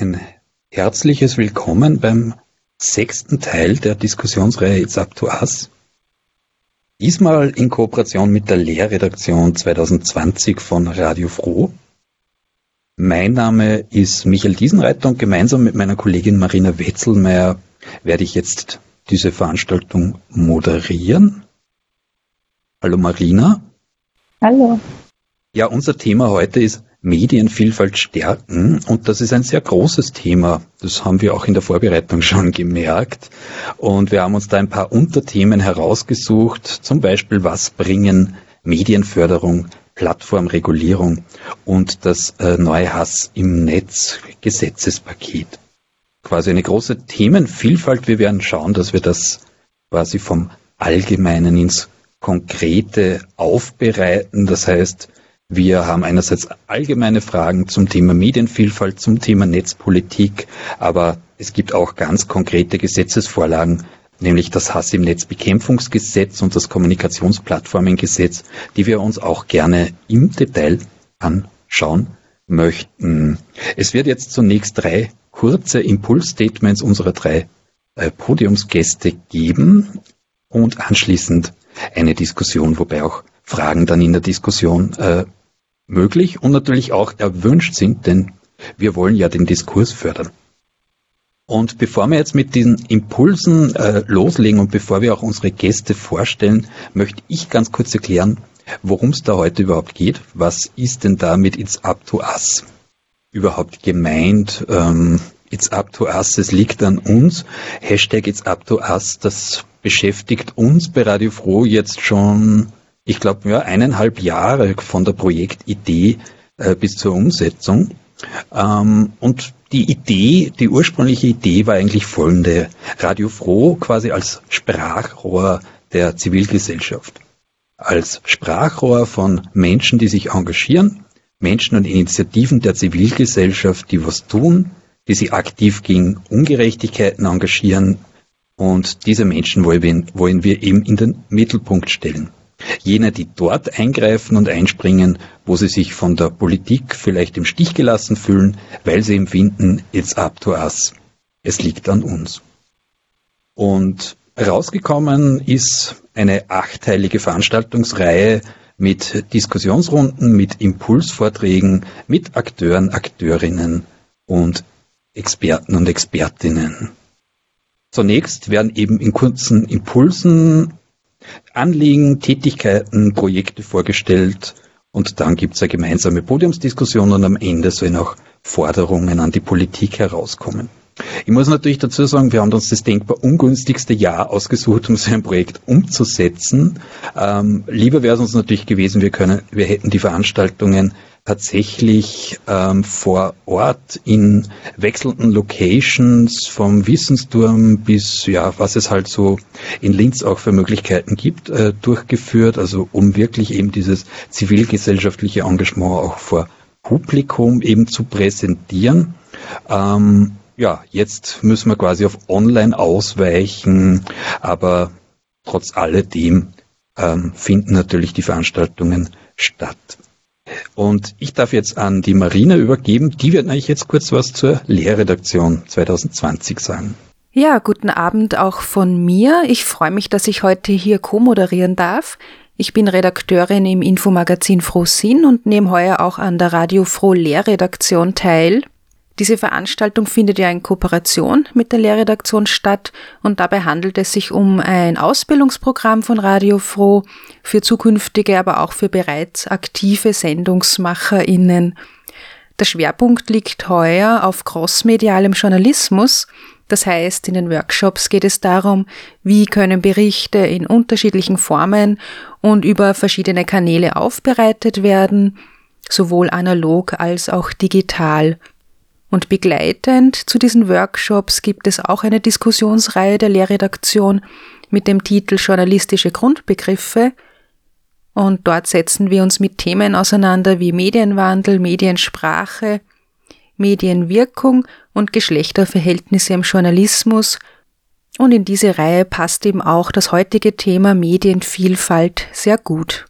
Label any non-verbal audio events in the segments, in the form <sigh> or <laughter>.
ein herzliches Willkommen beim sechsten Teil der Diskussionsreihe It's Up to Us. Diesmal in Kooperation mit der Lehrredaktion 2020 von Radio Froh. Mein Name ist Michael Diesenreiter und gemeinsam mit meiner Kollegin Marina Wetzelmeier werde ich jetzt diese Veranstaltung moderieren. Hallo Marina. Hallo. Ja, unser Thema heute ist Medienvielfalt stärken. Und das ist ein sehr großes Thema. Das haben wir auch in der Vorbereitung <laughs> schon gemerkt. Und wir haben uns da ein paar Unterthemen herausgesucht. Zum Beispiel, was bringen Medienförderung, Plattformregulierung und das äh, neue Hass im Netz Gesetzespaket. Quasi eine große Themenvielfalt. Wir werden schauen, dass wir das quasi vom Allgemeinen ins Konkrete aufbereiten. Das heißt, wir haben einerseits allgemeine Fragen zum Thema Medienvielfalt, zum Thema Netzpolitik, aber es gibt auch ganz konkrete Gesetzesvorlagen, nämlich das Hass im Netzbekämpfungsgesetz und das Kommunikationsplattformengesetz, die wir uns auch gerne im Detail anschauen möchten. Es wird jetzt zunächst drei kurze Impulsstatements unserer drei äh, Podiumsgäste geben und anschließend eine Diskussion, wobei auch Fragen dann in der Diskussion äh, möglich und natürlich auch erwünscht sind, denn wir wollen ja den Diskurs fördern. Und bevor wir jetzt mit diesen Impulsen äh, loslegen und bevor wir auch unsere Gäste vorstellen, möchte ich ganz kurz erklären, worum es da heute überhaupt geht. Was ist denn da mit It's Up to Us überhaupt gemeint? Ähm, It's Up to Us, es liegt an uns. Hashtag It's Up to Us, das beschäftigt uns bei Radio Froh jetzt schon ich glaube, ja, eineinhalb Jahre von der Projektidee äh, bis zur Umsetzung. Ähm, und die Idee, die ursprüngliche Idee war eigentlich folgende. Radio Froh quasi als Sprachrohr der Zivilgesellschaft. Als Sprachrohr von Menschen, die sich engagieren, Menschen und Initiativen der Zivilgesellschaft, die was tun, die sich aktiv gegen Ungerechtigkeiten engagieren. Und diese Menschen wollen, wollen wir eben in den Mittelpunkt stellen. Jene, die dort eingreifen und einspringen, wo sie sich von der Politik vielleicht im Stich gelassen fühlen, weil sie empfinden, it's up to us. Es liegt an uns. Und rausgekommen ist eine achteilige Veranstaltungsreihe mit Diskussionsrunden, mit Impulsvorträgen, mit Akteuren, Akteurinnen und Experten und Expertinnen. Zunächst werden eben in kurzen Impulsen Anliegen, Tätigkeiten, Projekte vorgestellt und dann gibt es eine gemeinsame Podiumsdiskussion und am Ende sollen auch Forderungen an die Politik herauskommen. Ich muss natürlich dazu sagen, wir haben uns das denkbar ungünstigste Jahr ausgesucht, um so ein Projekt umzusetzen. Ähm, lieber wäre es uns natürlich gewesen, wir können, wir hätten die Veranstaltungen tatsächlich ähm, vor Ort in wechselnden Locations vom Wissensturm bis ja, was es halt so in Linz auch für Möglichkeiten gibt, äh, durchgeführt, also um wirklich eben dieses zivilgesellschaftliche Engagement auch vor Publikum eben zu präsentieren. Ähm, ja, jetzt müssen wir quasi auf Online ausweichen, aber trotz alledem ähm, finden natürlich die Veranstaltungen statt. Und ich darf jetzt an die Marina übergeben. Die wird eigentlich jetzt kurz was zur Lehrredaktion 2020 sagen. Ja, guten Abend auch von mir. Ich freue mich, dass ich heute hier co-moderieren darf. Ich bin Redakteurin im Infomagazin Frohsinn und nehme heuer auch an der Radio Froh Lehrredaktion teil. Diese Veranstaltung findet ja in Kooperation mit der Lehrredaktion statt und dabei handelt es sich um ein Ausbildungsprogramm von Radio Froh für zukünftige, aber auch für bereits aktive SendungsmacherInnen. Der Schwerpunkt liegt heuer auf crossmedialem Journalismus. Das heißt, in den Workshops geht es darum, wie können Berichte in unterschiedlichen Formen und über verschiedene Kanäle aufbereitet werden, sowohl analog als auch digital. Und begleitend zu diesen Workshops gibt es auch eine Diskussionsreihe der Lehrredaktion mit dem Titel Journalistische Grundbegriffe. Und dort setzen wir uns mit Themen auseinander wie Medienwandel, Mediensprache, Medienwirkung und Geschlechterverhältnisse im Journalismus. Und in diese Reihe passt eben auch das heutige Thema Medienvielfalt sehr gut.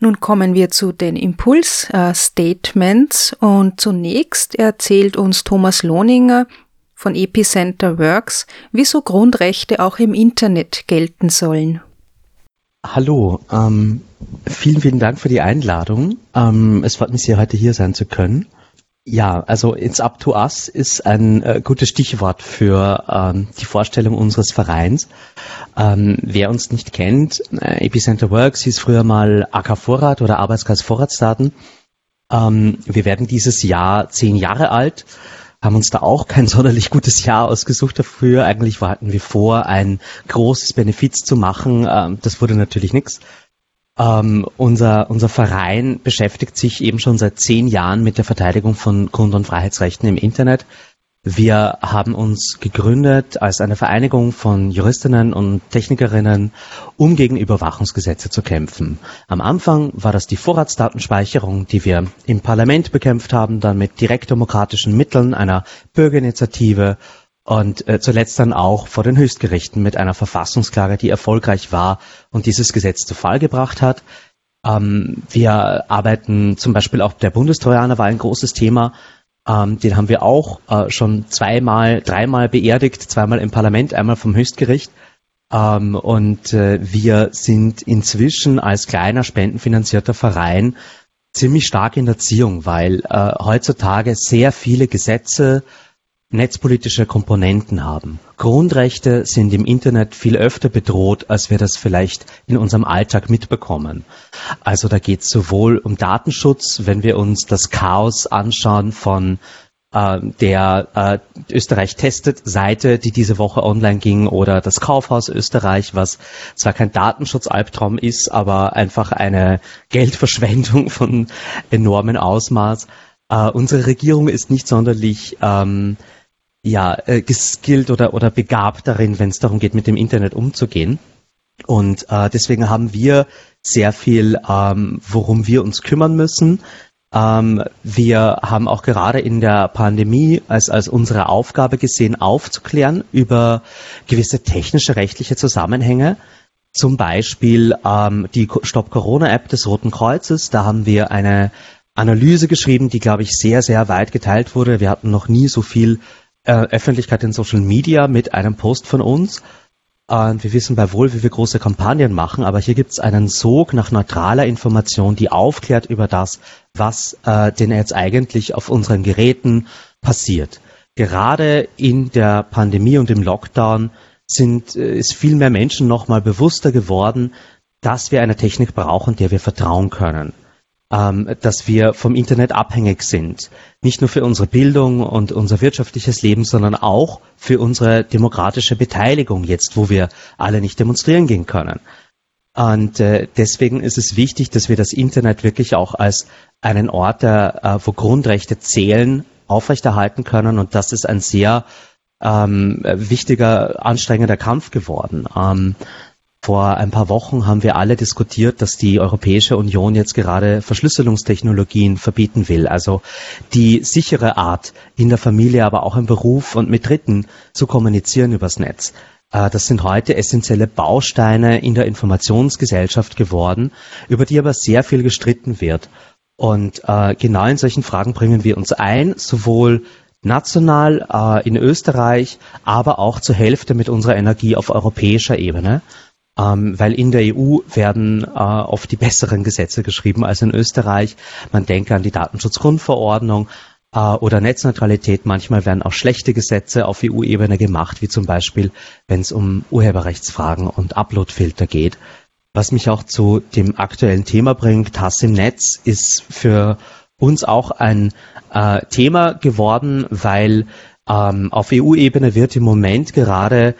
Nun kommen wir zu den Impuls-Statements und zunächst erzählt uns Thomas Lohninger von Epicenter Works, wieso Grundrechte auch im Internet gelten sollen. Hallo, ähm, vielen, vielen Dank für die Einladung. Ähm, es freut mich sehr, heute hier sein zu können. Ja, also It's Up to Us ist ein äh, gutes Stichwort für ähm, die Vorstellung unseres Vereins. Ähm, wer uns nicht kennt, äh, Epicenter Works hieß früher mal AK Vorrat oder Arbeitskreis Vorratsdaten. Ähm, wir werden dieses Jahr zehn Jahre alt, haben uns da auch kein <laughs> sonderlich gutes Jahr ausgesucht dafür. Eigentlich hatten wir vor, ein großes Benefiz zu machen. Ähm, das wurde natürlich nichts. Ähm, unser, unser Verein beschäftigt sich eben schon seit zehn Jahren mit der Verteidigung von Grund- und Freiheitsrechten im Internet. Wir haben uns gegründet als eine Vereinigung von Juristinnen und Technikerinnen, um gegen Überwachungsgesetze zu kämpfen. Am Anfang war das die Vorratsdatenspeicherung, die wir im Parlament bekämpft haben, dann mit direktdemokratischen Mitteln einer Bürgerinitiative und äh, zuletzt dann auch vor den Höchstgerichten mit einer Verfassungsklage, die erfolgreich war und dieses Gesetz zu Fall gebracht hat. Ähm, wir arbeiten zum Beispiel auch, der Bundestrojaner war ein großes Thema. Ähm, den haben wir auch äh, schon zweimal, dreimal beerdigt, zweimal im Parlament, einmal vom Höchstgericht. Ähm, und äh, wir sind inzwischen als kleiner spendenfinanzierter Verein ziemlich stark in der Ziehung, weil äh, heutzutage sehr viele Gesetze netzpolitische Komponenten haben. Grundrechte sind im Internet viel öfter bedroht, als wir das vielleicht in unserem Alltag mitbekommen. Also da geht es sowohl um Datenschutz, wenn wir uns das Chaos anschauen von äh, der äh, Österreich testet Seite, die diese Woche online ging, oder das Kaufhaus Österreich, was zwar kein Datenschutzalbtraum ist, aber einfach eine Geldverschwendung <laughs> von enormem Ausmaß. Uh, unsere Regierung ist nicht sonderlich ähm, ja, äh, geskillt oder, oder begabt darin, wenn es darum geht, mit dem Internet umzugehen. Und äh, deswegen haben wir sehr viel, ähm, worum wir uns kümmern müssen. Ähm, wir haben auch gerade in der Pandemie als, als unsere Aufgabe gesehen, aufzuklären über gewisse technische rechtliche Zusammenhänge. Zum Beispiel ähm, die Stop Corona App des Roten Kreuzes. Da haben wir eine Analyse geschrieben, die, glaube ich, sehr, sehr weit geteilt wurde. Wir hatten noch nie so viel Öffentlichkeit in Social Media mit einem Post von uns. Und wir wissen bei wohl, wie wir große Kampagnen machen, aber hier gibt es einen Sog nach neutraler Information, die aufklärt über das, was äh, denn jetzt eigentlich auf unseren Geräten passiert. Gerade in der Pandemie und im Lockdown sind, äh, ist viel mehr Menschen nochmal bewusster geworden, dass wir eine Technik brauchen, der wir vertrauen können ähm, dass wir vom Internet abhängig sind. Nicht nur für unsere Bildung und unser wirtschaftliches Leben, sondern auch für unsere demokratische Beteiligung jetzt, wo wir alle nicht demonstrieren gehen können. Und äh, deswegen ist es wichtig, dass wir das Internet wirklich auch als einen Ort, der, äh, wo Grundrechte zählen, aufrechterhalten können. Und das ist ein sehr ähm, wichtiger, anstrengender Kampf geworden. Ähm, vor ein paar Wochen haben wir alle diskutiert, dass die Europäische Union jetzt gerade Verschlüsselungstechnologien verbieten will, also die sichere Art, in der Familie, aber auch im Beruf und mit Dritten zu kommunizieren übers Netz. Äh, das sind heute essentielle Bausteine in der Informationsgesellschaft geworden, über die aber sehr viel gestritten wird. Und äh, genau in solchen Fragen bringen wir uns ein, sowohl national äh, in Österreich, aber auch zur Hälfte mit unserer Energie auf europäischer Ebene ähm, weil in der EU werden äh, oft die besseren Gesetze geschrieben als in Österreich. Man denke an die Datenschutzgrundverordnung äh, oder Netzneutralität. Manchmal werden auch schlechte Gesetze auf EU-Ebene gemacht, wie zum Beispiel, wenn es um Urheberrechtsfragen und Uploadfilter geht. Was mich auch zu dem aktuellen Thema bringt, Hass im Netz ist für uns auch ein äh, Thema geworden, weil ähm, auf EU-Ebene wird im Moment gerade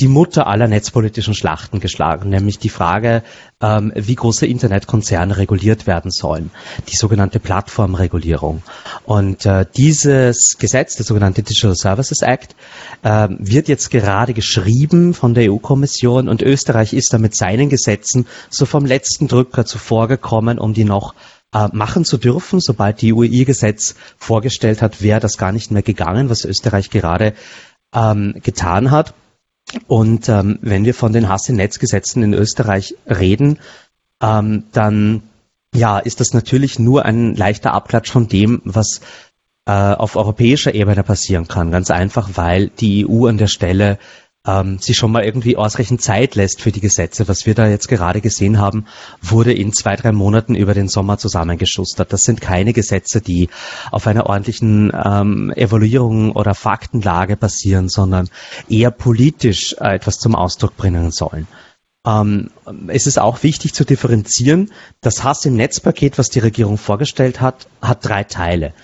die Mutter aller netzpolitischen Schlachten geschlagen, nämlich die Frage, ähm, wie große Internetkonzerne reguliert werden sollen, die sogenannte Plattformregulierung. Und äh, dieses Gesetz, der sogenannte Digital Services Act, äh, wird jetzt gerade geschrieben von der EU-Kommission und Österreich ist da mit seinen Gesetzen so vom letzten Drücker zuvor gekommen, um die noch äh, machen zu dürfen. Sobald die EU ihr Gesetz vorgestellt hat, wäre das gar nicht mehr gegangen, was Österreich gerade ähm, getan hat. Und ähm, wenn wir von den Hass in Netzgesetzen in Österreich reden, ähm, dann ja, ist das natürlich nur ein leichter Abklatsch von dem, was äh, auf europäischer Ebene passieren kann. Ganz einfach, weil die EU an der Stelle ähm, sich schon mal irgendwie ausreichend Zeit lässt für die Gesetze. Was wir da jetzt gerade gesehen haben, wurde in zwei, drei Monaten über den Sommer zusammengeschustert. Das sind keine Gesetze, die auf einer ordentlichen ähm, Evaluierung oder Faktenlage basieren, sondern eher politisch äh, etwas zum Ausdruck bringen sollen. Ähm, es ist auch wichtig zu differenzieren. Das Hass im Netzpaket, was die Regierung vorgestellt hat, hat drei Teile.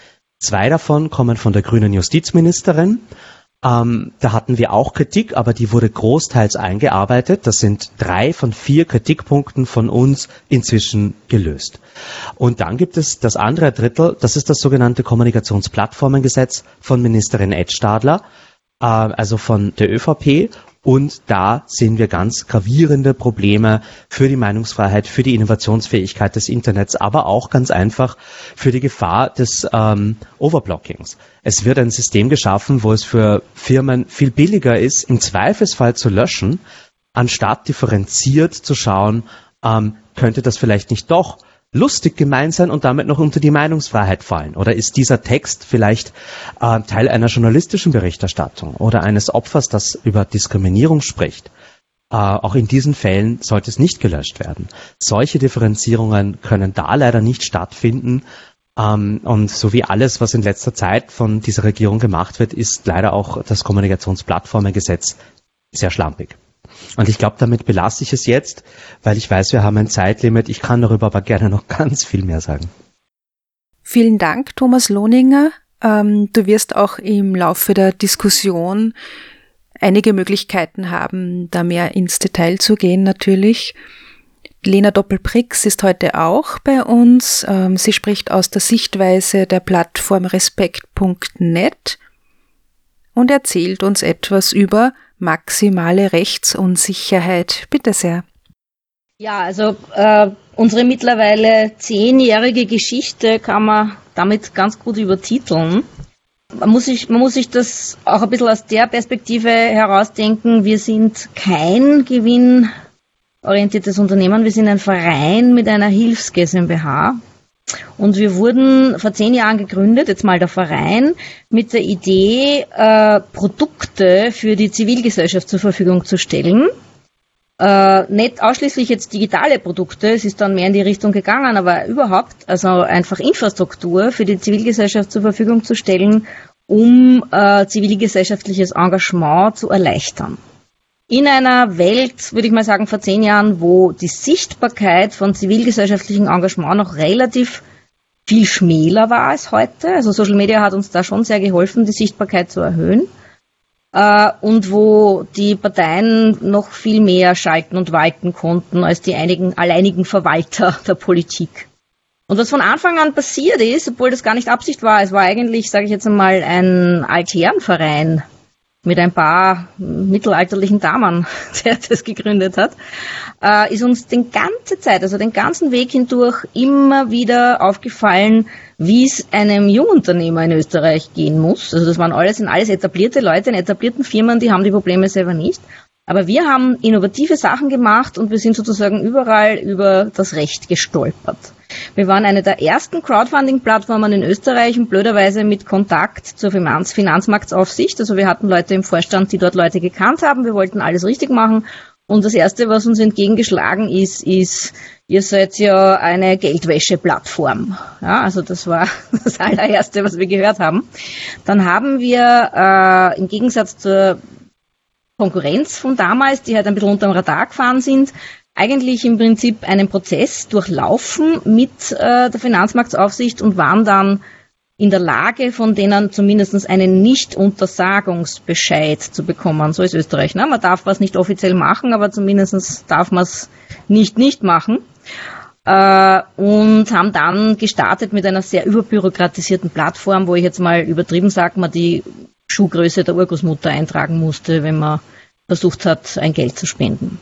Zwei davon kommen von der grünen Justizministerin. Ähm, da hatten wir auch Kritik, aber die wurde großteils eingearbeitet. Das sind drei von vier Kritikpunkten von uns inzwischen gelöst. Und dann gibt es das andere Drittel, das ist das sogenannte Kommunikationsplattformengesetz von Ministerin Ed Stadler, äh, also von der ÖVP. Und da sehen wir ganz gravierende Probleme für die Meinungsfreiheit, für die Innovationsfähigkeit des Internets, aber auch ganz einfach für die Gefahr des ähm, Overblockings. Es wird ein System geschaffen, wo es für Firmen viel billiger ist, im Zweifelsfall zu löschen, anstatt differenziert zu schauen, ähm, könnte das vielleicht nicht doch lustig gemeint sein und damit noch unter die Meinungsfreiheit fallen? Oder ist dieser Text vielleicht äh, Teil einer journalistischen Berichterstattung oder eines Opfers, das über Diskriminierung spricht? Äh, auch in diesen Fällen sollte es nicht gelöscht werden. Solche Differenzierungen können da leider nicht stattfinden. Ähm, und so wie alles, was in letzter Zeit von dieser Regierung gemacht wird, ist leider auch das Kommunikationsplattformengesetz sehr schlampig. Und ich glaube, damit belasse ich es jetzt, weil ich weiß, wir haben ein Zeitlimit. Ich kann darüber aber gerne noch <laughs> ganz viel mehr sagen. Vielen Dank, Thomas Lohninger. Ähm, du wirst auch im Laufe der Diskussion einige Möglichkeiten haben, da mehr ins Detail zu gehen natürlich. Lena Doppelprix ist heute auch bei uns. Ähm, sie spricht aus der Sichtweise der Plattform respekt.net und erzählt uns etwas über maximale Rechtsunsicherheit. Bitte sehr. Ja, also äh, unsere mittlerweile zehnjährige Geschichte kann man damit ganz gut übertiteln. Man muss, sich, man muss sich das auch ein bisschen aus der Perspektive herausdenken. Wir sind kein gewinnorientiertes Unternehmen, wir sind ein Verein mit einer Hilfs GmbH. Und wir wurden vor zehn Jahren gegründet, jetzt mal der Verein, mit der Idee, äh, Produkte für die Zivilgesellschaft zur Verfügung zu stellen. Äh, nicht ausschließlich jetzt digitale Produkte, es ist dann mehr in die Richtung gegangen, aber überhaupt, also einfach Infrastruktur für die Zivilgesellschaft zur Verfügung zu stellen, um äh, zivilgesellschaftliches Engagement zu erleichtern. In einer Welt, würde ich mal sagen, vor zehn Jahren, wo die Sichtbarkeit von zivilgesellschaftlichem Engagement noch relativ viel schmäler war als heute. Also Social Media hat uns da schon sehr geholfen, die Sichtbarkeit zu erhöhen. Äh, und wo die Parteien noch viel mehr schalten und walten konnten als die einigen, alleinigen Verwalter <laughs> der Politik. Und was von Anfang an passiert ist, obwohl das gar nicht Absicht war, es war eigentlich, sage ich jetzt einmal, ein Altherrenverein mit ein paar mittelalterlichen Damen, <laughs> der das gegründet hat, äh, ist uns den ganze Zeit, also den ganzen Weg hindurch immer wieder aufgefallen, wie es einem Jungunternehmer in Österreich gehen muss. Also das waren alles, sind alles etablierte Leute in etablierten Firmen, die haben die Probleme selber nicht. Aber wir haben innovative Sachen gemacht und wir sind sozusagen überall über das Recht gestolpert. Wir waren eine der ersten Crowdfunding-Plattformen in Österreich und blöderweise mit Kontakt zur Finanz Finanzmarktsaufsicht. Also wir hatten Leute im Vorstand, die dort Leute gekannt haben. Wir wollten alles richtig machen. Und das Erste, was uns entgegengeschlagen ist, ist, ihr seid ja eine Geldwäsche-Plattform. Ja, also das war <laughs> das allererste, was wir gehört haben. Dann haben wir äh, im Gegensatz zur Konkurrenz von damals, die halt ein bisschen unterm Radar gefahren sind, eigentlich im Prinzip einen Prozess durchlaufen mit äh, der Finanzmarktaufsicht und waren dann in der Lage, von denen zumindest einen Nicht-Untersagungsbescheid zu bekommen. So ist Österreich. Ne? Man darf was nicht offiziell machen, aber zumindest darf man es nicht nicht machen. Äh, und haben dann gestartet mit einer sehr überbürokratisierten Plattform, wo ich jetzt mal übertrieben sage, man die Schuhgröße der Urgroßmutter eintragen musste, wenn man versucht hat, ein Geld zu spenden.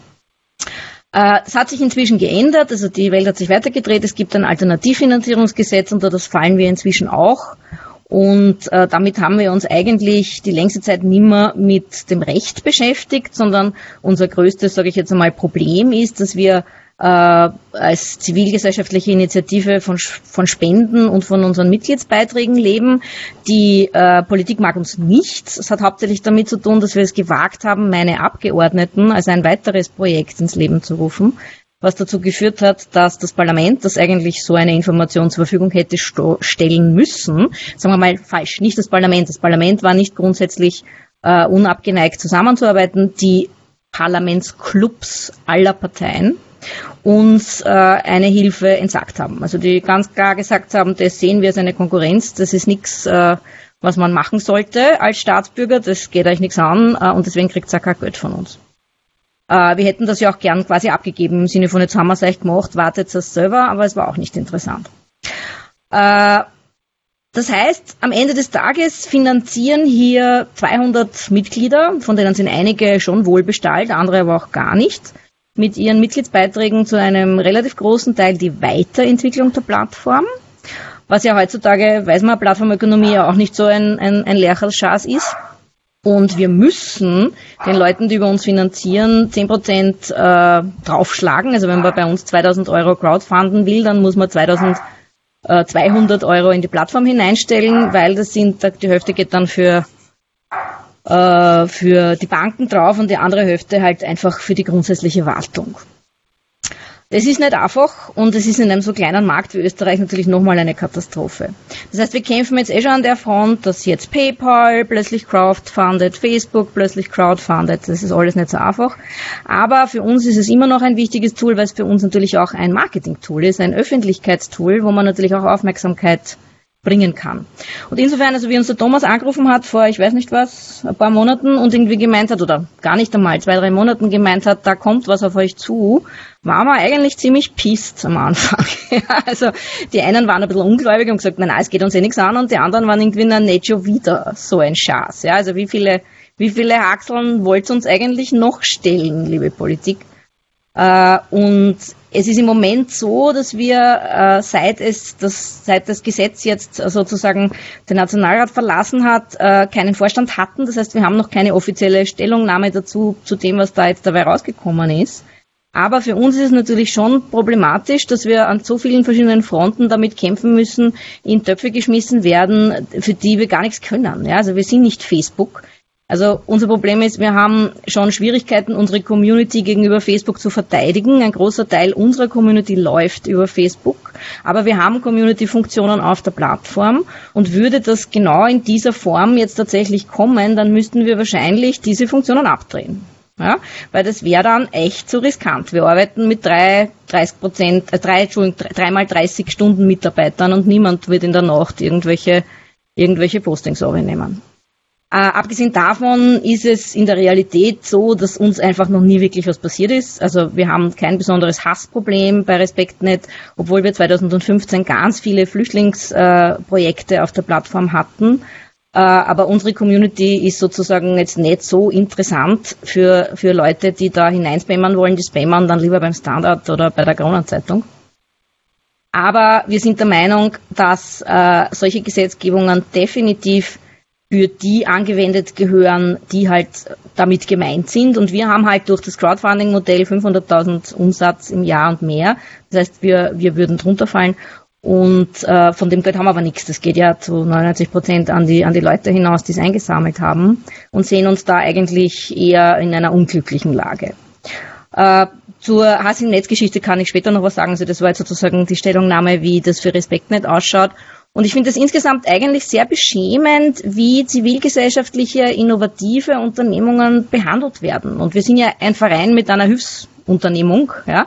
Äh, es hat sich inzwischen geändert, also die Welt hat sich weitergedreht. Es gibt ein Alternativfinanzierungsgesetz, unter das fallen wir inzwischen auch. Und äh, damit haben wir uns eigentlich die längste Zeit nimmer mit dem Recht beschäftigt, sondern unser größtes, sage ich jetzt einmal, Problem ist, dass wir als zivilgesellschaftliche Initiative von, von Spenden und von unseren Mitgliedsbeiträgen leben. Die äh, Politik mag uns nicht. Es hat hauptsächlich damit zu tun, dass wir es gewagt haben, meine Abgeordneten als ein weiteres Projekt ins Leben zu rufen was dazu geführt hat, dass das Parlament, das eigentlich so eine Information zur Verfügung hätte stellen müssen, sagen wir mal falsch, nicht das Parlament. Das Parlament war nicht grundsätzlich äh, unabgeneigt zusammenzuarbeiten. Die Parlamentsclubs aller Parteien uns äh, eine Hilfe entsagt haben. Also die ganz klar gesagt haben, das sehen wir als eine Konkurrenz, das ist nichts, äh, was man machen sollte als Staatsbürger, das geht euch nichts an äh, und deswegen kriegt ihr kein Geld von uns. Äh, wir hätten das ja auch gern quasi abgegeben, im Sinne von jetzt haben wir es echt gemacht, wartet es selber, aber es war auch nicht interessant. Äh, das heißt, am Ende des Tages finanzieren hier 200 Mitglieder, von denen sind einige schon wohlbestallt, andere aber auch gar nicht, mit ihren Mitgliedsbeiträgen zu einem relativ großen Teil die Weiterentwicklung der Plattform. Was ja heutzutage, weiß man, Plattformökonomie ja auch nicht so ein, ein, ein Lercherschatz ist. Und wir müssen den Leuten, die über uns finanzieren, 10% äh, draufschlagen. Also wenn man bei uns 2000 Euro crowdfunden will, dann muss man 2000 200 äh, Euro in die Plattform hineinstellen, weil das sind, die Hälfte geht dann für, äh, für die Banken drauf und die andere Hälfte halt einfach für die grundsätzliche Wartung. Das ist nicht einfach und es ist in einem so kleinen Markt wie Österreich natürlich nochmal eine Katastrophe. Das heißt, wir kämpfen jetzt eh schon an der Front, dass jetzt PayPal plötzlich crowdfundet, Facebook plötzlich crowdfundet. Das ist alles nicht so einfach. Aber für uns ist es immer noch ein wichtiges Tool, weil es für uns natürlich auch ein Marketing-Tool ist, ein Öffentlichkeitstool, wo man natürlich auch Aufmerksamkeit bringen kann. Und insofern, also wie uns der Thomas angerufen hat vor, ich weiß nicht was, ein paar Monaten und irgendwie gemeint hat, oder gar nicht einmal, zwei, drei Monaten gemeint hat, da kommt was auf euch zu, waren wir eigentlich ziemlich pisst am Anfang. <laughs> also die einen waren ein bisschen ungläubig und gesagt, nein, nein, es geht uns eh nichts an und die anderen waren irgendwie, na, nicht schon wieder so ein Schatz. Ja, also wie viele, wie viele Haxeln wollt ihr uns eigentlich noch stellen, liebe Politik? Äh, und es ist im Moment so, dass wir, äh, seit es das, seit das Gesetz jetzt sozusagen den Nationalrat verlassen hat, äh, keinen Vorstand hatten. Das heißt, wir haben noch keine offizielle Stellungnahme dazu, zu dem, was da jetzt dabei rausgekommen ist. Aber für uns ist es natürlich schon problematisch, dass wir an so vielen verschiedenen Fronten damit kämpfen müssen, in Töpfe geschmissen werden, für die wir gar nichts können. Ja, also wir sind nicht Facebook. Also unser Problem ist, wir haben schon Schwierigkeiten, unsere Community gegenüber Facebook zu verteidigen. Ein großer Teil unserer Community läuft über Facebook, aber wir haben Community-Funktionen auf der Plattform und würde das genau in dieser Form jetzt tatsächlich kommen, dann müssten wir wahrscheinlich diese Funktionen abdrehen. Ja, weil das wäre dann echt zu riskant. Wir arbeiten mit drei, 30 Prozent, äh, drei, Entschuldigung, dreimal 30 Stunden Mitarbeitern und niemand wird in der Nacht irgendwelche, irgendwelche Postings nehmen. Äh, abgesehen davon ist es in der Realität so, dass uns einfach noch nie wirklich was passiert ist. Also wir haben kein besonderes Hassproblem bei RespektNet, obwohl wir 2015 ganz viele Flüchtlingsprojekte äh, auf der Plattform hatten. Äh, aber unsere Community ist sozusagen jetzt nicht so interessant für, für Leute, die da hineinspammern wollen. Die spammern dann lieber beim Standard oder bei der Kronenzeitung. Aber wir sind der Meinung, dass äh, solche Gesetzgebungen definitiv für die angewendet gehören, die halt damit gemeint sind. Und wir haben halt durch das Crowdfunding-Modell 500.000 Umsatz im Jahr und mehr. Das heißt, wir, wir würden drunter fallen. Und äh, von dem Geld haben wir aber nichts. Das geht ja zu 99 Prozent an die, an die Leute hinaus, die es eingesammelt haben und sehen uns da eigentlich eher in einer unglücklichen Lage. Äh, zur Hass im Netzgeschichte kann ich später noch was sagen. Also das war jetzt sozusagen die Stellungnahme, wie das für RespektNet ausschaut. Und ich finde es insgesamt eigentlich sehr beschämend, wie zivilgesellschaftliche, innovative Unternehmungen behandelt werden. Und wir sind ja ein Verein mit einer Hilfsunternehmung, ja.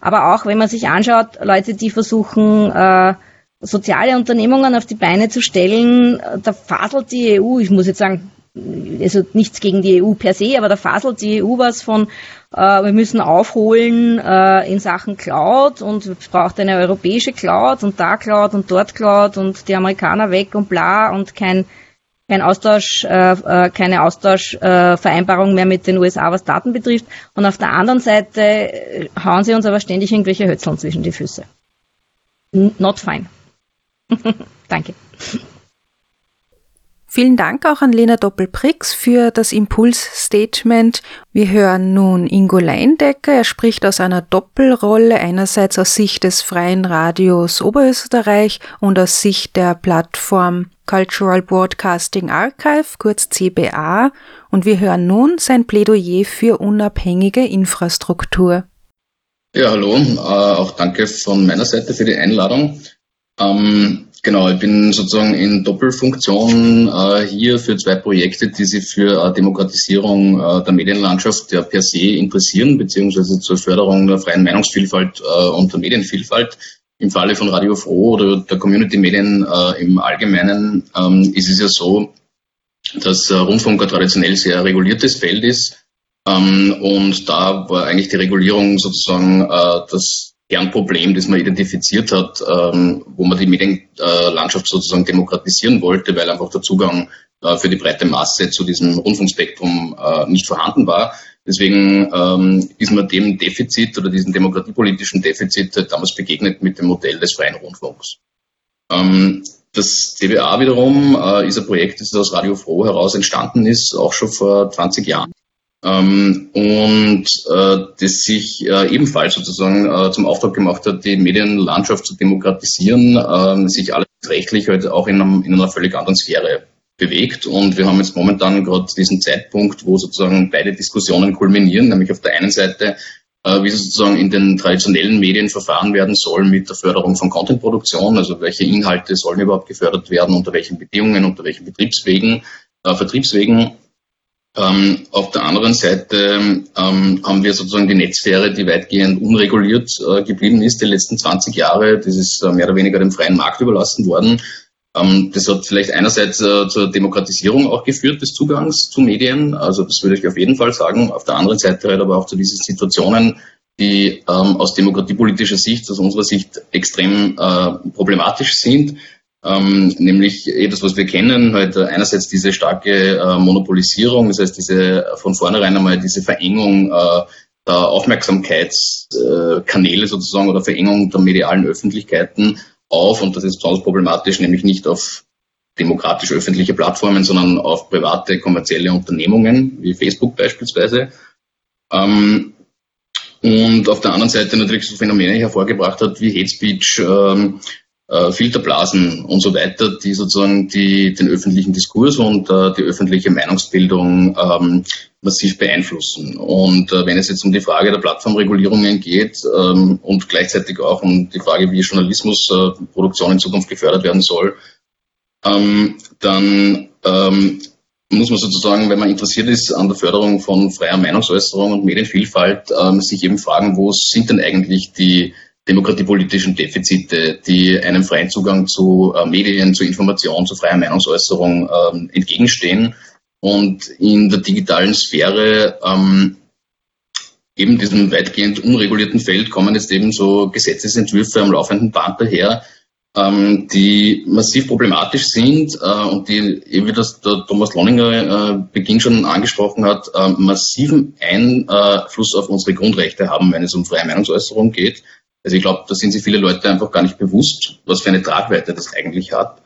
Aber auch wenn man sich anschaut, Leute, die versuchen, äh, soziale Unternehmungen auf die Beine zu stellen, da faselt die EU, ich muss jetzt sagen, also nichts gegen die EU per se, aber da faselt die EU was von, äh, wir müssen aufholen äh, in Sachen Cloud und es braucht eine europäische Cloud und da Cloud und dort Cloud und die Amerikaner weg und bla und kein kein Austausch, äh, äh keine Austauschvereinbarung äh, mehr mit den USA, was Daten betrifft. Und auf der anderen Seite äh, hauen sie uns aber ständig irgendwelche Hölzern zwischen die Füße. Not fine. <laughs> Danke. Vielen Dank auch an Lena Doppelprix für das Impulsstatement. Wir hören nun Ingo Leindecker. Er spricht aus einer Doppelrolle, einerseits aus Sicht des Freien Radios Oberösterreich und aus Sicht der Plattform Cultural Broadcasting Archive, kurz CBA. Und wir hören nun sein Plädoyer für unabhängige Infrastruktur. Ja, hallo. Äh, auch danke von meiner Seite für die Einladung. Ähm, genau, ich bin sozusagen in Doppelfunktion äh, hier für zwei Projekte, die sich für äh, Demokratisierung äh, der Medienlandschaft ja per se interessieren, beziehungsweise zur Förderung der freien Meinungsvielfalt äh, und der Medienvielfalt. Im Falle von Radio Froh oder der Community-Medien äh, im Allgemeinen ähm, ist es ja so, dass Rundfunk ein traditionell sehr reguliertes Feld ist ähm, und da war eigentlich die Regulierung sozusagen äh, das Kernproblem, das man identifiziert hat, ähm, wo man die Medienlandschaft sozusagen demokratisieren wollte, weil einfach der Zugang äh, für die breite Masse zu diesem Rundfunkspektrum äh, nicht vorhanden war. Deswegen ähm, ist man dem Defizit oder diesem demokratiepolitischen Defizit damals begegnet mit dem Modell des freien Rundfunks. Ähm, das CBA wiederum äh, ist ein Projekt, das aus Radio Froh heraus entstanden ist, auch schon vor 20 Jahren. Ähm, und äh, das sich äh, ebenfalls sozusagen äh, zum Auftrag gemacht hat, die Medienlandschaft zu demokratisieren, äh, sich alles rechtlich halt auch in, einem, in einer völlig anderen Sphäre bewegt. Und wir haben jetzt momentan gerade diesen Zeitpunkt, wo sozusagen beide Diskussionen kulminieren, nämlich auf der einen Seite, äh, wie sozusagen in den traditionellen Medien verfahren werden soll mit der Förderung von Contentproduktion, also welche Inhalte sollen überhaupt gefördert werden, unter welchen Bedingungen, unter welchen Betriebswegen, äh, Vertriebswegen ähm, auf der anderen Seite ähm, haben wir sozusagen die Netzsphäre, die weitgehend unreguliert äh, geblieben ist, die letzten 20 Jahre. Das ist äh, mehr oder weniger dem freien Markt überlassen worden. Ähm, das hat vielleicht einerseits äh, zur Demokratisierung auch geführt des Zugangs zu Medien. Also das würde ich auf jeden Fall sagen. Auf der anderen Seite halt aber auch zu diesen Situationen, die ähm, aus demokratiepolitischer Sicht, aus unserer Sicht extrem äh, problematisch sind ähm, nämlich das, was wir kennen, halt einerseits diese starke äh, Monopolisierung, das heißt diese von vornherein einmal diese Verengung äh, der Aufmerksamkeitskanäle sozusagen oder Verengung der medialen Öffentlichkeiten auf, und das ist besonders problematisch, nämlich nicht auf demokratisch öffentliche Plattformen, sondern auf private kommerzielle Unternehmungen, wie Facebook beispielsweise. Ähm, und auf der anderen Seite natürlich so Phänomene hervorgebracht hat wie Hate Speech, ähm, äh, Filterblasen und so weiter, die sozusagen die, den öffentlichen Diskurs und äh, die öffentliche Meinungsbildung ähm, massiv beeinflussen. Und äh, wenn es jetzt um die Frage der Plattformregulierungen geht ähm, und gleichzeitig auch um die Frage, wie Journalismusproduktion äh, in Zukunft gefördert werden soll, ähm, dann ähm, muss man sozusagen, wenn man interessiert ist an der Förderung von freier Meinungsäußerung und Medienvielfalt, ähm, sich eben fragen, wo sind denn eigentlich die demokratiepolitischen Defizite, die einem freien Zugang zu äh, Medien, zu Information, zu freier Meinungsäußerung ähm, entgegenstehen. Und in der digitalen Sphäre, ähm, eben diesem weitgehend unregulierten Feld, kommen jetzt eben so Gesetzesentwürfe am laufenden Band daher, ähm, die massiv problematisch sind äh, und die, wie das der Thomas Lonninger äh, Beginn schon angesprochen hat, äh, massiven Einfluss auf unsere Grundrechte haben, wenn es um freie Meinungsäußerung geht. Also ich glaube, da sind sich viele Leute einfach gar nicht bewusst, was für eine Tragweite das eigentlich hat.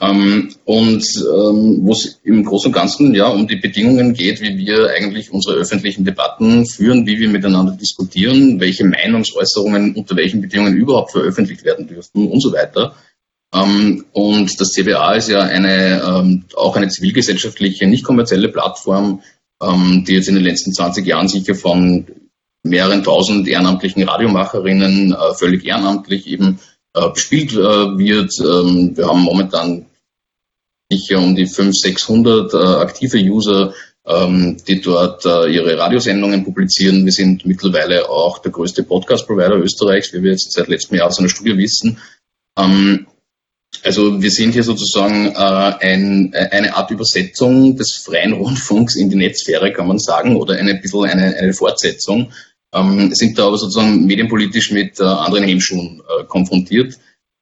Ähm, und ähm, wo es im Großen und Ganzen ja um die Bedingungen geht, wie wir eigentlich unsere öffentlichen Debatten führen, wie wir miteinander diskutieren, welche Meinungsäußerungen unter welchen Bedingungen überhaupt veröffentlicht werden dürfen und so weiter. Ähm, und das CBA ist ja eine ähm, auch eine zivilgesellschaftliche, nicht kommerzielle Plattform, ähm, die jetzt in den letzten 20 Jahren sicher von mehreren tausend ehrenamtlichen Radiomacherinnen äh, völlig ehrenamtlich eben äh, bespielt äh, wird. Ähm, wir haben momentan sicher um die 500, 600 aktive User, ähm, die dort ihre Radiosendungen publizieren. Wir sind mittlerweile auch der größte Podcast-Provider Österreichs, wie wir jetzt seit letztem Jahr aus einer Studie wissen. Ähm, also wir sind hier sozusagen ein, eine Art Übersetzung des freien Rundfunks in die Netzsphäre, kann man sagen, oder eine bisschen eine, eine Fortsetzung ähm, sind da aber sozusagen medienpolitisch mit äh, anderen Hemmschuhen äh, konfrontiert.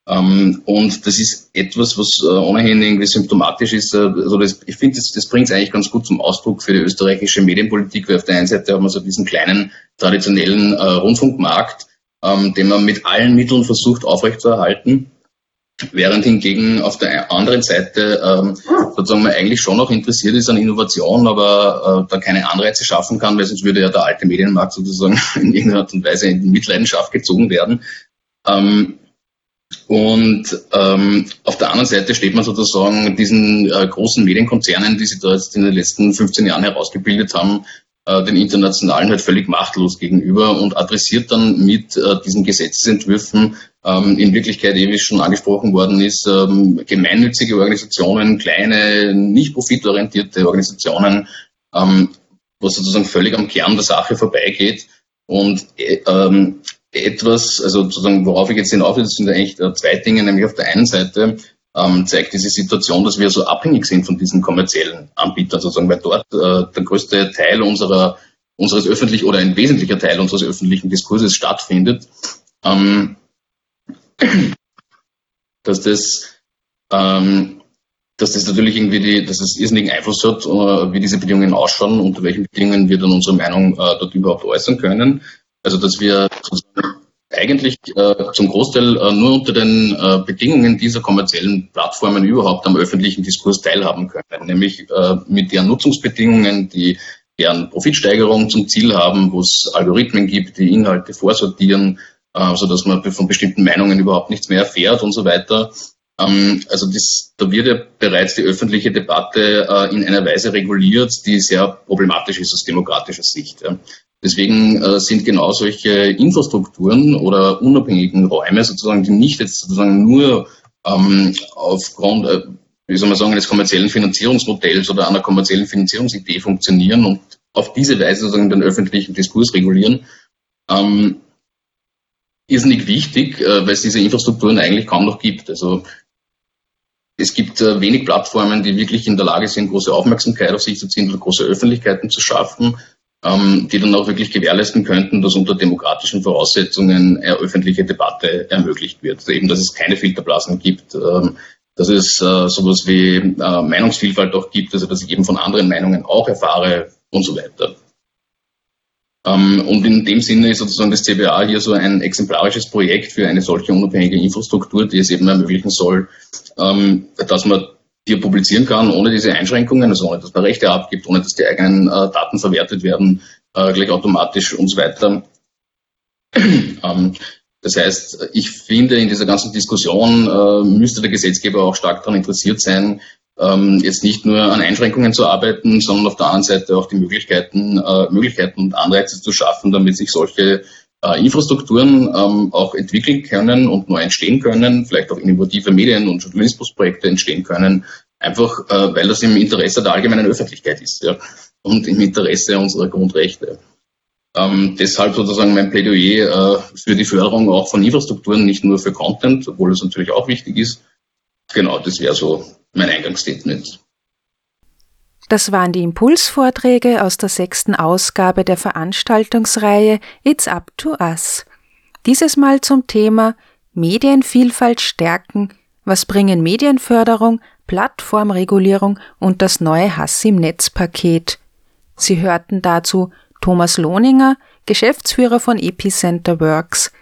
Ähm, und das ist etwas, was äh, ohnehin irgendwie symptomatisch ist. Äh, also das, ich finde, das, das bringt es eigentlich ganz gut zum Ausdruck für die österreichische Medienpolitik, weil auf der einen Seite haben wir so diesen kleinen traditionellen äh, Rundfunkmarkt, ähm, den man mit allen Mitteln versucht aufrechtzuerhalten. Während hingegen auf der anderen Seite ähm, sozusagen man eigentlich schon noch interessiert ist an Innovation, aber äh, da keine Anreize schaffen kann, weil sonst würde ja der alte Medienmarkt sozusagen <laughs> in irgendeiner Art und Weise in Mitleidenschaft gezogen werden. Ähm, und ähm, auf der anderen Seite steht man sozusagen diesen äh, großen Medienkonzernen, die sich da jetzt in den letzten 15 Jahren herausgebildet haben, äh, den internationalen halt völlig machtlos gegenüber und adressiert dann mit äh, diesen Gesetzesentwürfen ähm, in Wirklichkeit, eh wie schon angesprochen worden ist, ähm, gemeinnützige Organisationen, kleine, nicht profitorientierte Organisationen, ähm, was sozusagen völlig am Kern der Sache vorbeigeht und äh, ähm, etwas, also sozusagen, worauf ich jetzt hinauf will, sind eigentlich äh, zwei Dinge, nämlich auf der einen Seite ähm, zeigt diese Situation, dass wir so abhängig sind von diesen kommerziellen Anbietern, sozusagen, weil dort äh, der größte Teil unserer, unseres öffentlichen oder ein wesentlicher Teil unseres öffentlichen Diskurses stattfindet, ähm, dass das ähm, dass das natürlich irgendwie die, dass es irrsinnigen Einfluss hat, uh, wie diese Bedingungen ausschauen, unter welchen Bedingungen wir dann unsere Meinung uh, dort überhaupt äußern können. Also dass wir eigentlich äh, zum Großteil äh, nur unter den äh, Bedingungen dieser kommerziellen Plattformen überhaupt am öffentlichen Diskurs teilhaben können, nämlich äh, mit deren Nutzungsbedingungen, die deren Profitsteigerung zum Ziel haben, wo es Algorithmen gibt, die Inhalte vorsortieren, äh, so dass man von bestimmten Meinungen überhaupt nichts mehr erfährt und so weiter. Ähm, also das, da wird ja bereits die öffentliche Debatte äh, in einer Weise reguliert, die sehr problematisch ist aus demokratischer Sicht. Ja. Deswegen äh, sind genau solche Infrastrukturen oder unabhängigen Räume sozusagen, die nicht jetzt sozusagen nur ähm, aufgrund, äh, wie soll man sagen, eines kommerziellen Finanzierungsmodells oder einer kommerziellen Finanzierungsidee funktionieren und auf diese Weise sozusagen den öffentlichen Diskurs regulieren, ähm, irrsinnig wichtig, äh, weil es diese Infrastrukturen eigentlich kaum noch gibt. Also es gibt äh, wenig Plattformen, die wirklich in der Lage sind, große Aufmerksamkeit auf sich zu ziehen oder große Öffentlichkeiten zu schaffen ähm, die dann auch wirklich gewährleisten könnten, dass unter demokratischen Voraussetzungen eine öffentliche Debatte ermöglicht wird. Also eben, dass es keine Filterblasen gibt, ähm, dass es äh, sowas wie äh, Meinungsvielfalt auch gibt, also dass ich eben von anderen Meinungen auch erfahre und so weiter. Ähm, und in dem Sinne ist sozusagen das CBA hier so ein exemplarisches Projekt für eine solche unabhängige Infrastruktur, die es eben ermöglichen soll, ähm, dass man hier publizieren kann, ohne diese Einschränkungen, also ohne dass man Rechte abgibt, ohne dass die eigenen äh, Daten verwertet werden, äh, gleich automatisch und so weiter. <clears throat> ähm, das heißt, ich finde, in dieser ganzen Diskussion äh, müsste der Gesetzgeber auch stark daran interessiert sein, ähm, jetzt nicht nur an Einschränkungen zu arbeiten, sondern auf der anderen Seite auch die Möglichkeiten, äh, Möglichkeiten und Anreize zu schaffen, damit sich solche äh, Infrastrukturen ähm, auch entwickeln können und neu entstehen können, vielleicht auch innovative Medien- und Journalismusprojekte entstehen können, einfach äh, weil das im Interesse der allgemeinen Öffentlichkeit ist ja, und im Interesse unserer Grundrechte. Ähm, deshalb sozusagen mein Plädoyer äh, für die Förderung auch von Infrastrukturen, nicht nur für Content, obwohl es natürlich auch wichtig ist. Genau, das wäre so mein Eingangsstatement. Das waren die Impulsvorträge aus der sechsten Ausgabe der Veranstaltungsreihe It's Up to Us. Dieses Mal zum Thema Medienvielfalt stärken, was bringen Medienförderung, Plattformregulierung und das neue Hass im Netz Paket. Sie hörten dazu Thomas Lohninger, Geschäftsführer von Epicenter Works,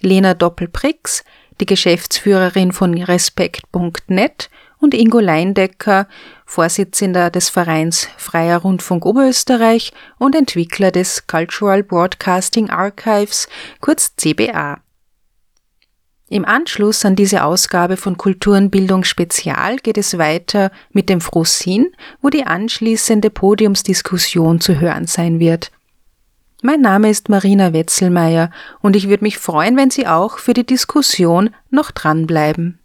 Lena Doppelprix, die Geschäftsführerin von Respekt.net und Ingo Leindecker, Vorsitzender des Vereins Freier Rundfunk Oberösterreich und Entwickler des Cultural Broadcasting Archives, kurz CBA. Im Anschluss an diese Ausgabe von Kulturenbildung Spezial geht es weiter mit dem Frosin, wo die anschließende Podiumsdiskussion zu hören sein wird. Mein Name ist Marina Wetzelmeier und ich würde mich freuen, wenn Sie auch für die Diskussion noch dranbleiben.